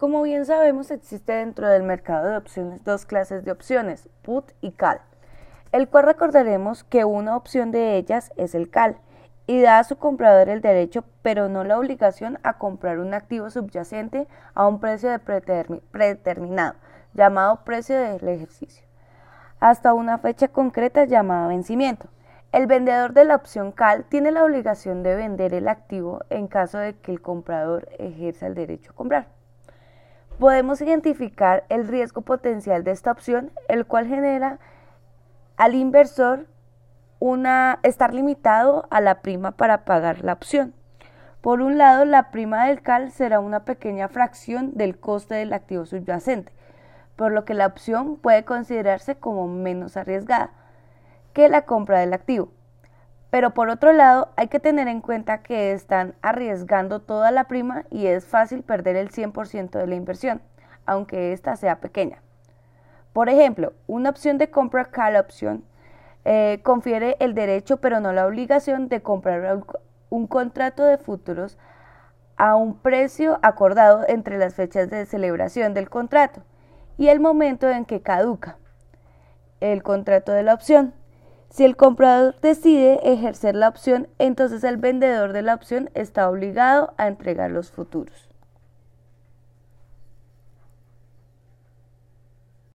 Como bien sabemos, existe dentro del mercado de opciones dos clases de opciones, put y call, el cual recordaremos que una opción de ellas es el call y da a su comprador el derecho, pero no la obligación a comprar un activo subyacente a un precio predeterminado, llamado precio del ejercicio, hasta una fecha concreta llamada vencimiento. El vendedor de la opción CAL tiene la obligación de vender el activo en caso de que el comprador ejerza el derecho a comprar. Podemos identificar el riesgo potencial de esta opción, el cual genera al inversor una, estar limitado a la prima para pagar la opción. Por un lado, la prima del CAL será una pequeña fracción del coste del activo subyacente, por lo que la opción puede considerarse como menos arriesgada que la compra del activo. Pero por otro lado, hay que tener en cuenta que están arriesgando toda la prima y es fácil perder el 100% de la inversión, aunque ésta sea pequeña. Por ejemplo, una opción de compra call option eh, confiere el derecho pero no la obligación de comprar un contrato de futuros a un precio acordado entre las fechas de celebración del contrato y el momento en que caduca el contrato de la opción. Si el comprador decide ejercer la opción, entonces el vendedor de la opción está obligado a entregar los futuros.